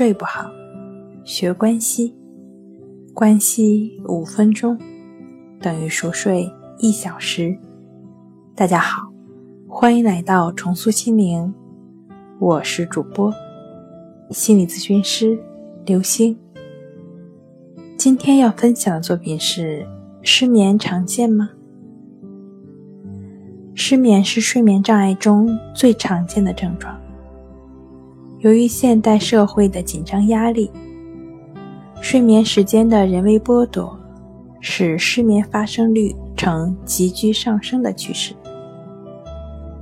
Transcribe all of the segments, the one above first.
睡不好，学关西，关西五分钟等于熟睡一小时。大家好，欢迎来到重塑心灵，我是主播心理咨询师刘星。今天要分享的作品是：失眠常见吗？失眠是睡眠障碍中最常见的症状。由于现代社会的紧张压力，睡眠时间的人为剥夺，使失眠发生率呈急剧上升的趋势，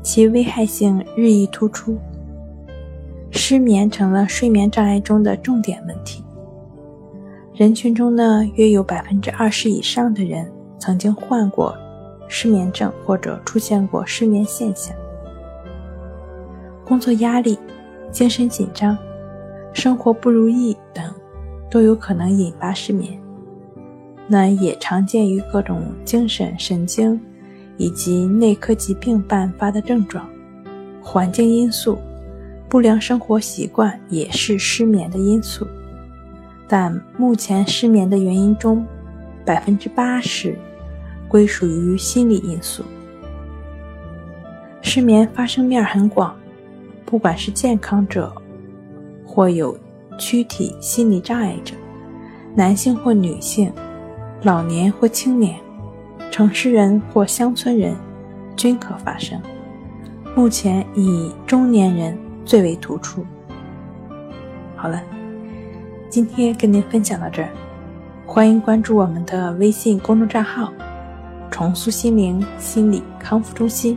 其危害性日益突出。失眠成了睡眠障碍中的重点问题。人群中呢，约有百分之二十以上的人曾经患过失眠症，或者出现过失眠现象。工作压力。精神紧张、生活不如意等，都有可能引发失眠。那也常见于各种精神、神经以及内科疾病伴发的症状。环境因素、不良生活习惯也是失眠的因素。但目前失眠的原因中，百分之八十归属于心理因素。失眠发生面很广。不管是健康者，或有躯体心理障碍者，男性或女性，老年或青年，城市人或乡村人，均可发生。目前以中年人最为突出。好了，今天跟您分享到这儿，欢迎关注我们的微信公众账号“重塑心灵心理康复中心”。